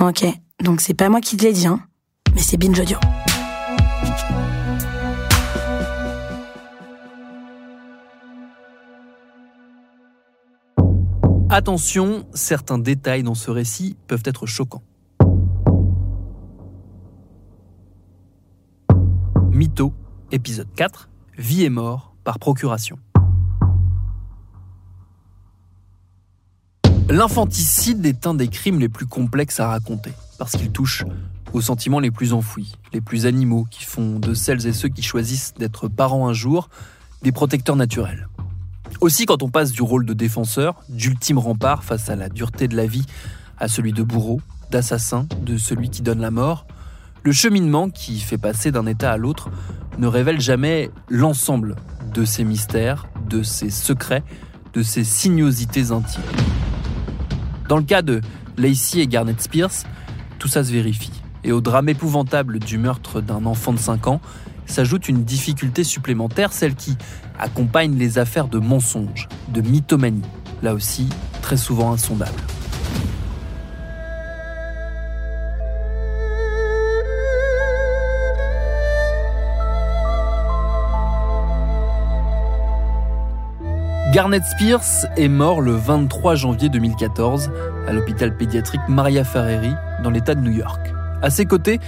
Ok, donc c'est pas moi qui te l'ai dit, hein, mais c'est Binge Audio. Attention, certains détails dans ce récit peuvent être choquants. Mytho, épisode 4, Vie et mort par procuration. L'infanticide est un des crimes les plus complexes à raconter, parce qu'il touche aux sentiments les plus enfouis, les plus animaux, qui font de celles et ceux qui choisissent d'être parents un jour des protecteurs naturels. Aussi, quand on passe du rôle de défenseur, d'ultime rempart face à la dureté de la vie, à celui de bourreau, d'assassin, de celui qui donne la mort, le cheminement qui fait passer d'un état à l'autre ne révèle jamais l'ensemble de ses mystères, de ses secrets, de ses sinuosités intimes. Dans le cas de Lacey et Garnet Spears, tout ça se vérifie. Et au drame épouvantable du meurtre d'un enfant de 5 ans, s'ajoute une difficulté supplémentaire, celle qui accompagne les affaires de mensonges, de mythomanie, là aussi très souvent insondable. Garnet Spears est mort le 23 janvier 2014 à l'hôpital pédiatrique Maria Ferreri dans l'État de New York. À ses côtés,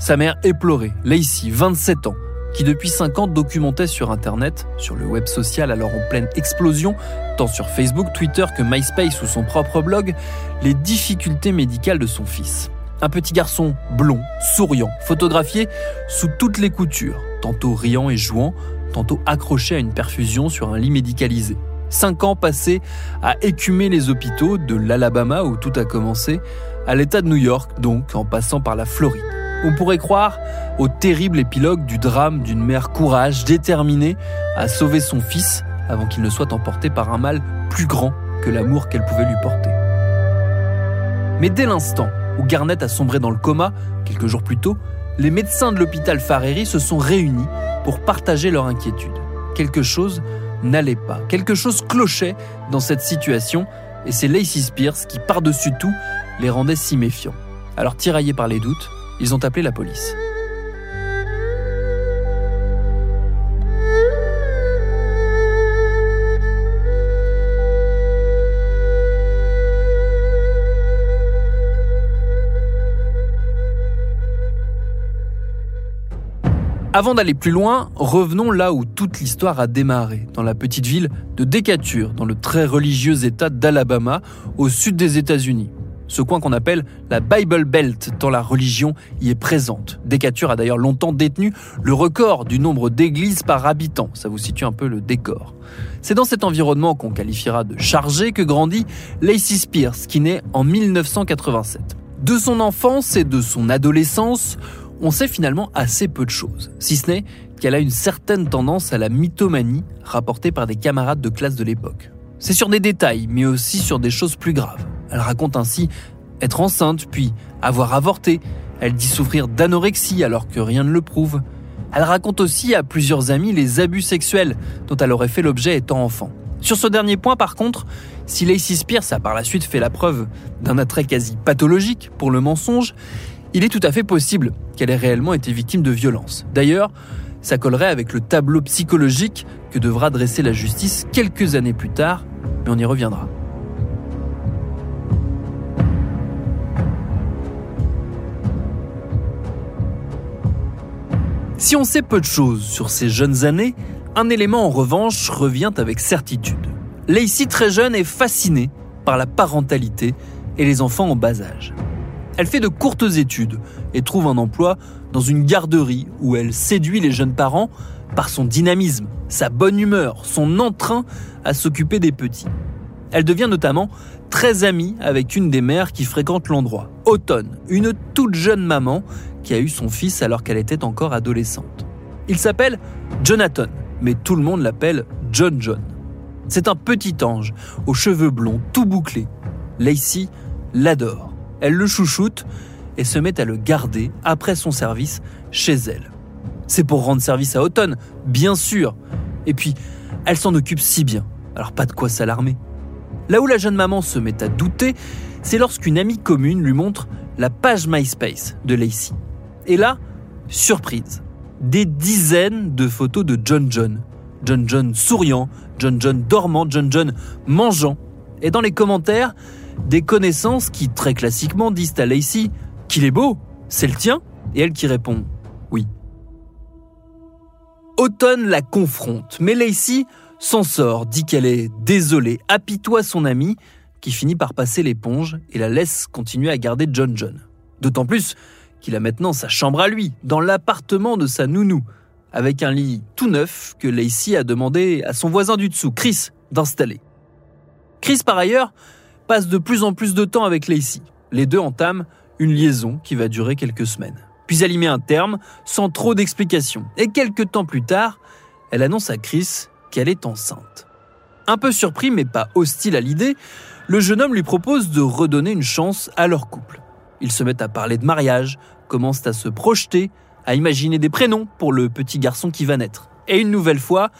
sa mère éplorée, Lacey, 27 ans, qui depuis 5 ans documentait sur Internet, sur le web social alors en pleine explosion, tant sur Facebook, Twitter que MySpace ou son propre blog, les difficultés médicales de son fils. Un petit garçon blond, souriant, photographié sous toutes les coutures, tantôt riant et jouant, tantôt accroché à une perfusion sur un lit médicalisé. Cinq ans passés à écumer les hôpitaux de l'Alabama où tout a commencé, à l'État de New York donc, en passant par la Floride. On pourrait croire au terrible épilogue du drame d'une mère courage, déterminée à sauver son fils avant qu'il ne soit emporté par un mal plus grand que l'amour qu'elle pouvait lui porter. Mais dès l'instant où Garnett a sombré dans le coma, quelques jours plus tôt, les médecins de l'hôpital Fareri se sont réunis pour partager leur inquiétude. Quelque chose n'allait pas, quelque chose clochait dans cette situation, et c'est Lacey Spears qui, par-dessus tout, les rendait si méfiants. Alors tiraillés par les doutes, ils ont appelé la police. Avant d'aller plus loin, revenons là où toute l'histoire a démarré, dans la petite ville de Decatur, dans le très religieux État d'Alabama, au sud des États-Unis ce coin qu'on appelle la Bible Belt, tant la religion y est présente. Decatur a d'ailleurs longtemps détenu le record du nombre d'églises par habitant, ça vous situe un peu le décor. C'est dans cet environnement qu'on qualifiera de chargé que grandit Lacey Spears, qui naît en 1987. De son enfance et de son adolescence, on sait finalement assez peu de choses, si ce n'est qu'elle a une certaine tendance à la mythomanie rapportée par des camarades de classe de l'époque. C'est sur des détails, mais aussi sur des choses plus graves. Elle raconte ainsi être enceinte, puis avoir avorté. Elle dit souffrir d'anorexie alors que rien ne le prouve. Elle raconte aussi à plusieurs amis les abus sexuels dont elle aurait fait l'objet étant enfant. Sur ce dernier point, par contre, si Lacey Spears a par la suite fait la preuve d'un attrait quasi pathologique pour le mensonge, il est tout à fait possible qu'elle ait réellement été victime de violence. D'ailleurs, ça collerait avec le tableau psychologique que devra dresser la justice quelques années plus tard, mais on y reviendra. Si on sait peu de choses sur ces jeunes années, un élément en revanche revient avec certitude. Lacey, très jeune, est fascinée par la parentalité et les enfants en bas âge. Elle fait de courtes études et trouve un emploi dans une garderie où elle séduit les jeunes parents par son dynamisme, sa bonne humeur, son entrain à s'occuper des petits. Elle devient notamment très amie avec une des mères qui fréquente l'endroit, Autumn, une toute jeune maman qui a eu son fils alors qu'elle était encore adolescente. Il s'appelle Jonathan, mais tout le monde l'appelle John John. C'est un petit ange, aux cheveux blonds, tout bouclés. Lacey l'adore. Elle le chouchoute et se met à le garder après son service chez elle. C'est pour rendre service à Autumn, bien sûr. Et puis, elle s'en occupe si bien, alors pas de quoi s'alarmer. Là où la jeune maman se met à douter, c'est lorsqu'une amie commune lui montre la page MySpace de Lacey. Et là, surprise, des dizaines de photos de John John. John John souriant, John John dormant, John John mangeant. Et dans les commentaires, des connaissances qui, très classiquement, disent à Lacey qu'il est beau, c'est le tien, et elle qui répond oui. Autumn la confronte, mais Lacey s'en sort, dit qu'elle est désolée, apitoie son amie, qui finit par passer l'éponge et la laisse continuer à garder John John. D'autant plus qu'il a maintenant sa chambre à lui, dans l'appartement de sa nounou, avec un lit tout neuf que Lacey a demandé à son voisin du dessous, Chris, d'installer. Chris, par ailleurs, passe de plus en plus de temps avec Lacey. Les deux entament une liaison qui va durer quelques semaines. Puis elle y met un terme, sans trop d'explications. Et quelques temps plus tard, elle annonce à Chris qu'elle est enceinte. Un peu surpris mais pas hostile à l'idée, le jeune homme lui propose de redonner une chance à leur couple. Ils se mettent à parler de mariage, commencent à se projeter, à imaginer des prénoms pour le petit garçon qui va naître. Et une nouvelle fois,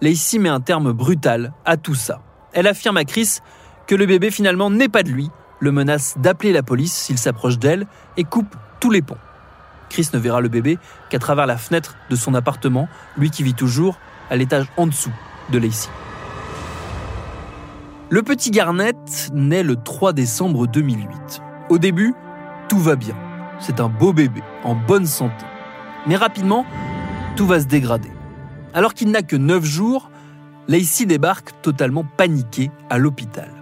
Lacey met un terme brutal à tout ça. Elle affirme à Chris que le bébé finalement n'est pas de lui, le menace d'appeler la police s'il s'approche d'elle et coupe tous les ponts. Chris ne verra le bébé qu'à travers la fenêtre de son appartement, lui qui vit toujours à l'étage en dessous de Lacey. Le petit Garnett naît le 3 décembre 2008. Au début, tout va bien. C'est un beau bébé, en bonne santé. Mais rapidement, tout va se dégrader. Alors qu'il n'a que 9 jours, Lacey débarque totalement paniquée à l'hôpital.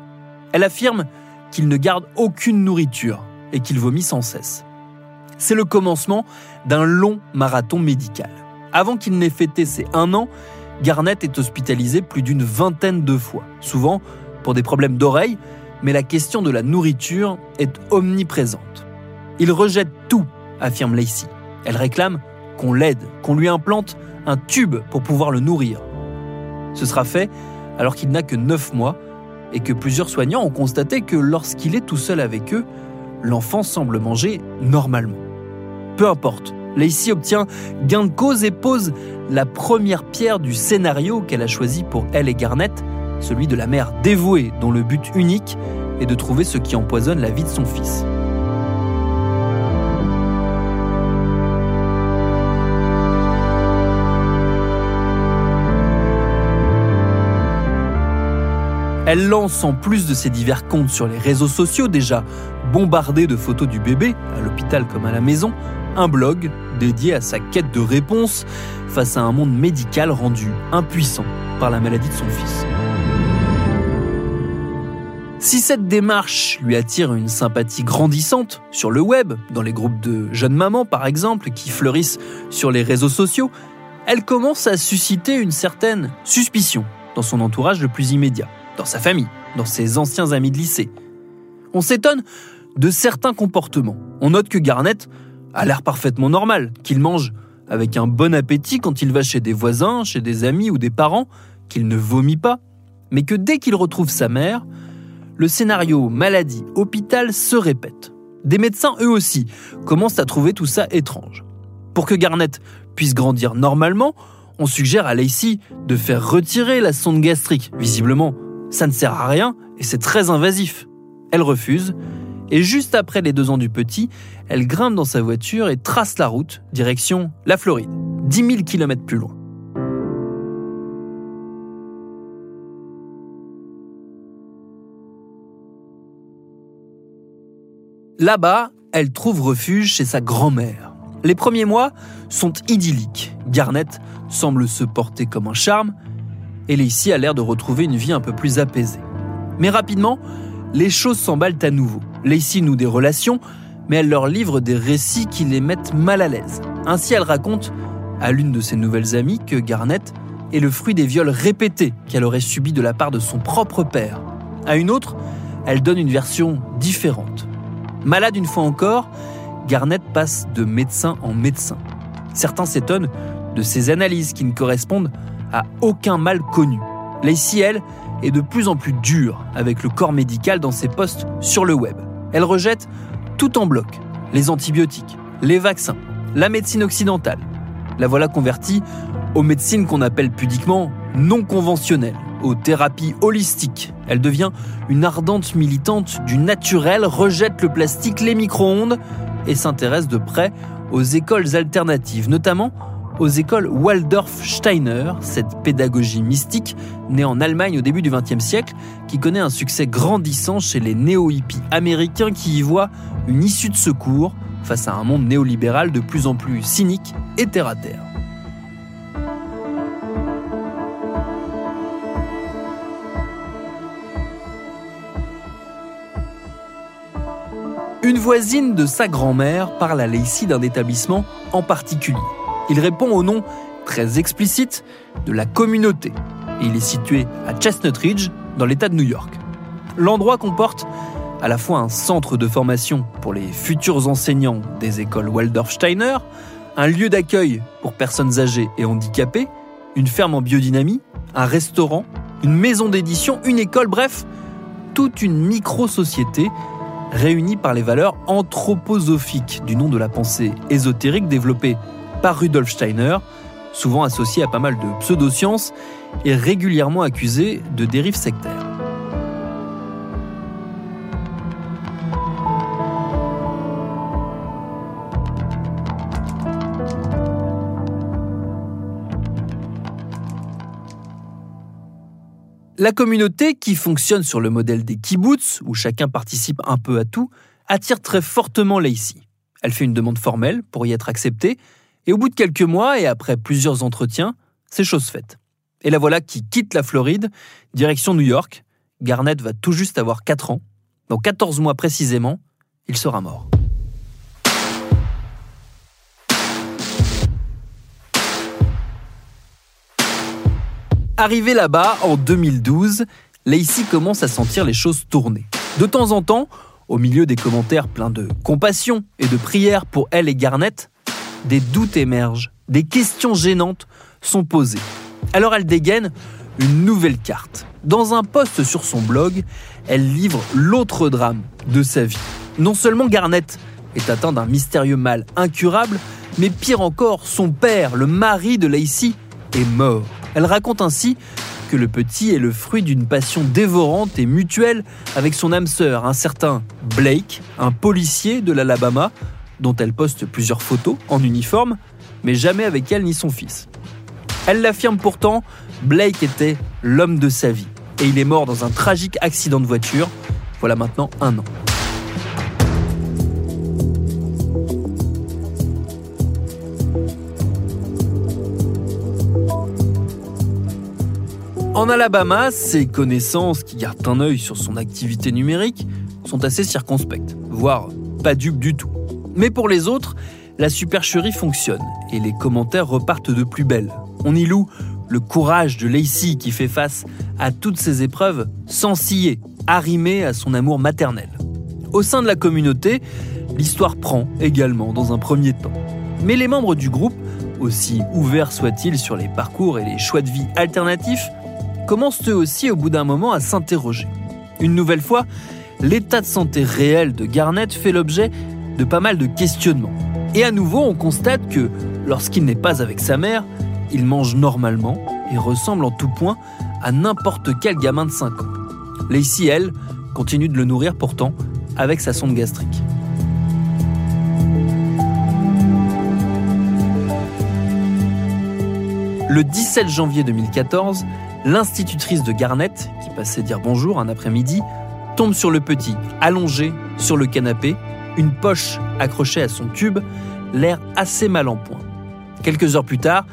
Elle affirme qu'il ne garde aucune nourriture et qu'il vomit sans cesse. C'est le commencement d'un long marathon médical. Avant qu'il n'ait fêté ses un an, Garnett est hospitalisé plus d'une vingtaine de fois, souvent pour des problèmes d'oreille, mais la question de la nourriture est omniprésente. Il rejette tout, affirme Lacey. Elle réclame qu'on l'aide, qu'on lui implante un tube pour pouvoir le nourrir. Ce sera fait alors qu'il n'a que 9 mois et que plusieurs soignants ont constaté que lorsqu'il est tout seul avec eux, l'enfant semble manger normalement. Peu importe, Lacey obtient gain de cause et pose la première pierre du scénario qu'elle a choisi pour elle et Garnett, celui de la mère dévouée dont le but unique est de trouver ce qui empoisonne la vie de son fils. Elle lance en plus de ses divers comptes sur les réseaux sociaux, déjà bombardés de photos du bébé, à l'hôpital comme à la maison, un blog dédié à sa quête de réponse face à un monde médical rendu impuissant par la maladie de son fils. Si cette démarche lui attire une sympathie grandissante sur le web, dans les groupes de jeunes mamans par exemple, qui fleurissent sur les réseaux sociaux, elle commence à susciter une certaine suspicion dans son entourage le plus immédiat, dans sa famille, dans ses anciens amis de lycée. On s'étonne de certains comportements. On note que Garnett a l'air parfaitement normal, qu'il mange avec un bon appétit quand il va chez des voisins, chez des amis ou des parents, qu'il ne vomit pas, mais que dès qu'il retrouve sa mère, le scénario maladie-hôpital se répète. Des médecins, eux aussi, commencent à trouver tout ça étrange. Pour que Garnett puisse grandir normalement, on suggère à Lacey de faire retirer la sonde gastrique. Visiblement, ça ne sert à rien et c'est très invasif. Elle refuse, et juste après les deux ans du petit, elle grimpe dans sa voiture et trace la route, direction la Floride, 10 000 km plus loin. Là-bas, elle trouve refuge chez sa grand-mère. Les premiers mois sont idylliques. Garnett semble se porter comme un charme, et Lacey a l'air de retrouver une vie un peu plus apaisée. Mais rapidement, les choses s'emballent à nouveau. Lacey noue des relations, mais elle leur livre des récits qui les mettent mal à l'aise. Ainsi, elle raconte à l'une de ses nouvelles amies que Garnett est le fruit des viols répétés qu'elle aurait subis de la part de son propre père. À une autre, elle donne une version différente. Malade une fois encore, Garnett passe de médecin en médecin. Certains s'étonnent de ces analyses qui ne correspondent aucun mal connu. Elle, est de plus en plus dure avec le corps médical dans ses postes sur le web. Elle rejette tout en bloc les antibiotiques, les vaccins, la médecine occidentale. La voilà convertie aux médecines qu'on appelle pudiquement non conventionnelles, aux thérapies holistiques. Elle devient une ardente militante du naturel, rejette le plastique, les micro-ondes et s'intéresse de près aux écoles alternatives, notamment aux écoles Waldorf-Steiner, cette pédagogie mystique née en Allemagne au début du XXe siècle, qui connaît un succès grandissant chez les néo-hippies américains qui y voient une issue de secours face à un monde néolibéral de plus en plus cynique et terre à terre. Une voisine de sa grand-mère parle à Lacey d'un établissement en particulier. Il répond au nom très explicite de la communauté. Il est situé à Chestnut Ridge, dans l'État de New York. L'endroit comporte à la fois un centre de formation pour les futurs enseignants des écoles Waldorf-Steiner, un lieu d'accueil pour personnes âgées et handicapées, une ferme en biodynamie, un restaurant, une maison d'édition, une école, bref, toute une micro-société réunie par les valeurs anthroposophiques du nom de la pensée ésotérique développée par Rudolf Steiner, souvent associé à pas mal de pseudosciences et régulièrement accusé de dérives sectaires. La communauté, qui fonctionne sur le modèle des kibbutz, où chacun participe un peu à tout, attire très fortement Lacey. Elle fait une demande formelle pour y être acceptée, et au bout de quelques mois et après plusieurs entretiens, c'est chose faite. Et la voilà qui quitte la Floride, direction New York. Garnett va tout juste avoir 4 ans. Dans 14 mois précisément, il sera mort. Arrivé là-bas en 2012, Lacey commence à sentir les choses tourner. De temps en temps, au milieu des commentaires pleins de compassion et de prières pour elle et Garnett, des doutes émergent, des questions gênantes sont posées. Alors elle dégaine une nouvelle carte. Dans un post sur son blog, elle livre l'autre drame de sa vie. Non seulement Garnett est atteint d'un mystérieux mal incurable, mais pire encore, son père, le mari de Lacey, est mort. Elle raconte ainsi que le petit est le fruit d'une passion dévorante et mutuelle avec son âme sœur, un certain Blake, un policier de l'Alabama, dont elle poste plusieurs photos en uniforme, mais jamais avec elle ni son fils. Elle l'affirme pourtant, Blake était l'homme de sa vie, et il est mort dans un tragique accident de voiture, voilà maintenant un an. En Alabama, ses connaissances, qui gardent un œil sur son activité numérique, sont assez circonspectes, voire pas dupes du tout. Mais pour les autres, la supercherie fonctionne et les commentaires repartent de plus belle. On y loue le courage de Lacey qui fait face à toutes ces épreuves sans scier, arrimée à son amour maternel. Au sein de la communauté, l'histoire prend également dans un premier temps. Mais les membres du groupe, aussi ouverts soient-ils sur les parcours et les choix de vie alternatifs, commencent eux aussi au bout d'un moment à s'interroger. Une nouvelle fois, l'état de santé réel de Garnett fait l'objet de pas mal de questionnements. Et à nouveau, on constate que lorsqu'il n'est pas avec sa mère, il mange normalement et ressemble en tout point à n'importe quel gamin de 5 ans. Lacey, elle, continue de le nourrir pourtant avec sa sonde gastrique. Le 17 janvier 2014, l'institutrice de Garnett, qui passait dire bonjour un après-midi, tombe sur le petit, allongé sur le canapé, une poche accrochée à son tube, l'air assez mal en point. Quelques heures plus tard,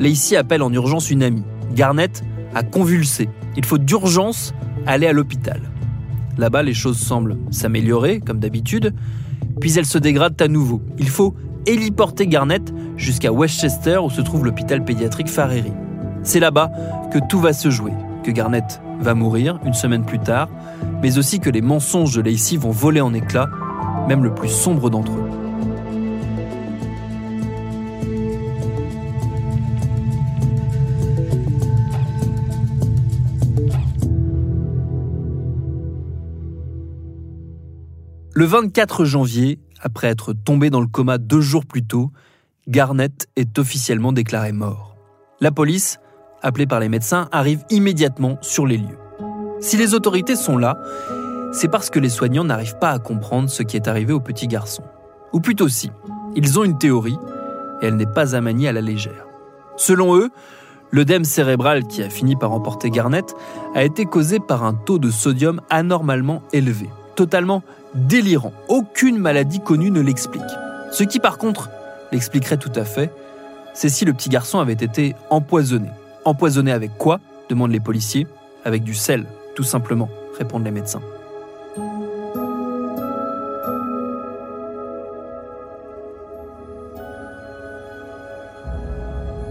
Lacey appelle en urgence une amie. Garnett a convulsé. Il faut d'urgence aller à l'hôpital. Là-bas, les choses semblent s'améliorer, comme d'habitude, puis elles se dégradent à nouveau. Il faut héliporter Garnett jusqu'à Westchester où se trouve l'hôpital pédiatrique Fareri. C'est là-bas que tout va se jouer, que Garnett va mourir une semaine plus tard, mais aussi que les mensonges de Lacey vont voler en éclats, même le plus sombre d'entre eux. Le 24 janvier, après être tombé dans le coma deux jours plus tôt, Garnett est officiellement déclaré mort. La police, appelée par les médecins, arrive immédiatement sur les lieux. Si les autorités sont là, c'est parce que les soignants n'arrivent pas à comprendre ce qui est arrivé au petit garçon. Ou plutôt si, ils ont une théorie, et elle n'est pas à manier à la légère. Selon eux, l'œdème cérébral qui a fini par emporter Garnett a été causé par un taux de sodium anormalement élevé, totalement délirant. Aucune maladie connue ne l'explique. Ce qui par contre l'expliquerait tout à fait, c'est si le petit garçon avait été empoisonné. Empoisonné avec quoi? demandent les policiers. Avec du sel, tout simplement, répondent les médecins.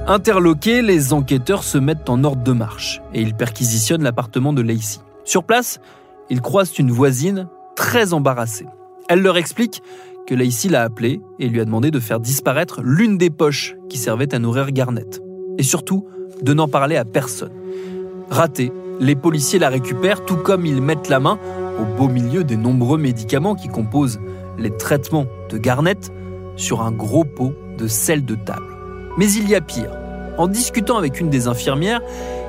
Interloqués, les enquêteurs se mettent en ordre de marche et ils perquisitionnent l'appartement de Lacey. Sur place, ils croisent une voisine très embarrassée. Elle leur explique que Lacey l'a appelé et lui a demandé de faire disparaître l'une des poches qui servait à nourrir Garnett. Et surtout, de n'en parler à personne. Raté, les policiers la récupèrent tout comme ils mettent la main au beau milieu des nombreux médicaments qui composent les traitements de Garnett sur un gros pot de sel de table. Mais il y a pire. En discutant avec une des infirmières,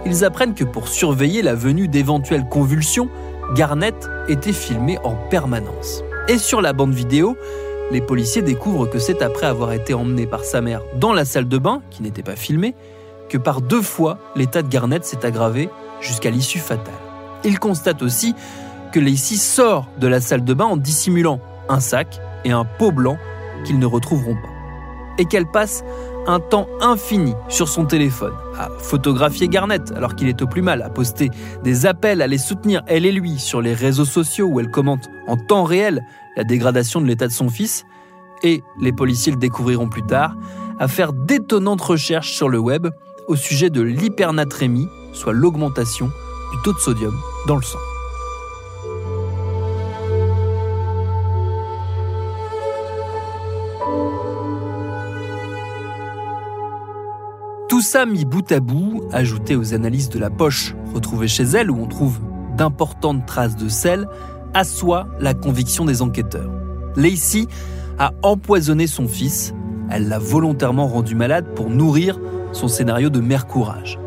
ils apprennent que pour surveiller la venue d'éventuelles convulsions, Garnett était filmé en permanence. Et sur la bande vidéo, les policiers découvrent que c'est après avoir été emmené par sa mère dans la salle de bain, qui n'était pas filmée, que par deux fois l'état de Garnett s'est aggravé jusqu'à l'issue fatale. Ils constatent aussi que Lacey sort de la salle de bain en dissimulant un sac et un pot blanc qu'ils ne retrouveront pas. Et qu'elle passe un temps infini sur son téléphone, à photographier Garnett alors qu'il est au plus mal, à poster des appels à les soutenir, elle et lui, sur les réseaux sociaux où elle commente en temps réel la dégradation de l'état de son fils, et, les policiers le découvriront plus tard, à faire d'étonnantes recherches sur le web au sujet de l'hypernatrémie, soit l'augmentation du taux de sodium dans le sang. Ça mis bout à bout, ajouté aux analyses de la poche retrouvée chez elle où on trouve d'importantes traces de sel, assoit la conviction des enquêteurs. Lacey a empoisonné son fils, elle l'a volontairement rendu malade pour nourrir son scénario de mère courage.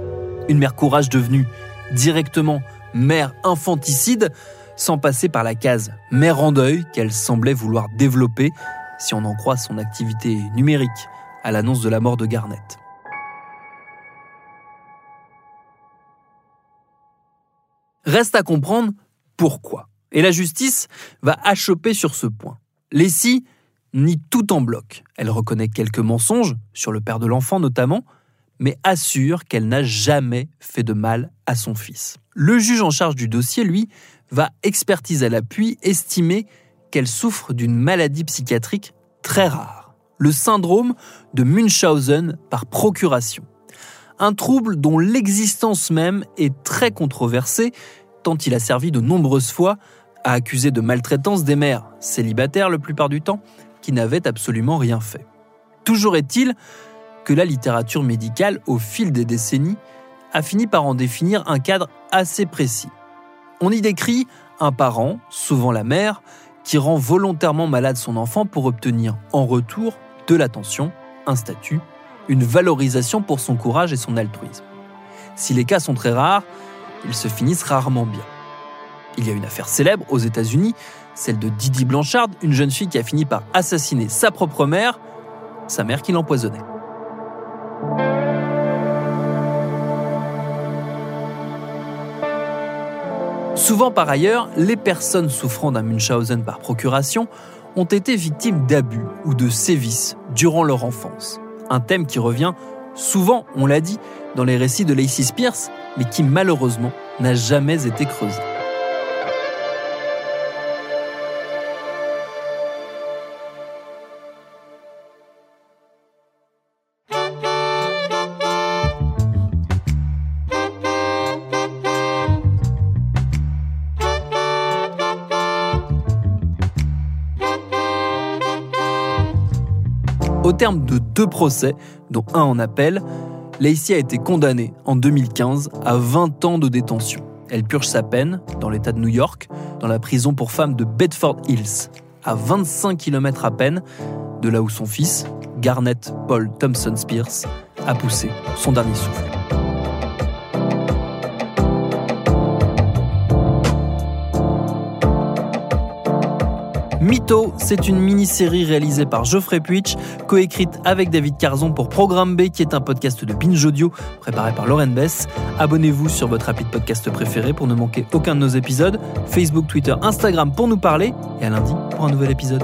Une mère courage devenue directement mère infanticide, sans passer par la case mère en deuil qu'elle semblait vouloir développer, si on en croit son activité numérique à l'annonce de la mort de Garnett. Reste à comprendre pourquoi. Et la justice va achoper sur ce point. Lessie nie tout en bloc. Elle reconnaît quelques mensonges, sur le père de l'enfant notamment, mais assure qu'elle n'a jamais fait de mal à son fils. Le juge en charge du dossier, lui, va expertiser à l'appui estimer qu'elle souffre d'une maladie psychiatrique très rare, le syndrome de Munchausen par procuration. Un trouble dont l'existence même est très controversée tant il a servi de nombreuses fois à accuser de maltraitance des mères, célibataires la plupart du temps, qui n'avaient absolument rien fait. Toujours est-il que la littérature médicale, au fil des décennies, a fini par en définir un cadre assez précis. On y décrit un parent, souvent la mère, qui rend volontairement malade son enfant pour obtenir en retour de l'attention, un statut, une valorisation pour son courage et son altruisme. Si les cas sont très rares, ils se finissent rarement bien. Il y a une affaire célèbre aux États-Unis, celle de Didi Blanchard, une jeune fille qui a fini par assassiner sa propre mère, sa mère qui l'empoisonnait. Souvent par ailleurs, les personnes souffrant d'un Munchausen par procuration ont été victimes d'abus ou de sévices durant leur enfance. Un thème qui revient souvent, on l'a dit, dans les récits de Lacey Spears, mais qui malheureusement n'a jamais été creusé. Au terme de deux procès, dont un en appel, Lacey a été condamnée en 2015 à 20 ans de détention. Elle purge sa peine dans l'État de New York, dans la prison pour femmes de Bedford Hills, à 25 km à peine de là où son fils, Garnett Paul Thompson Spears, a poussé son dernier souffle. Mytho, c'est une mini-série réalisée par Geoffrey Puitch, coécrite avec David Carzon pour Programme B, qui est un podcast de Binge Audio préparé par Lauren Bess. Abonnez-vous sur votre rapide podcast préféré pour ne manquer aucun de nos épisodes. Facebook, Twitter, Instagram pour nous parler. Et à lundi pour un nouvel épisode.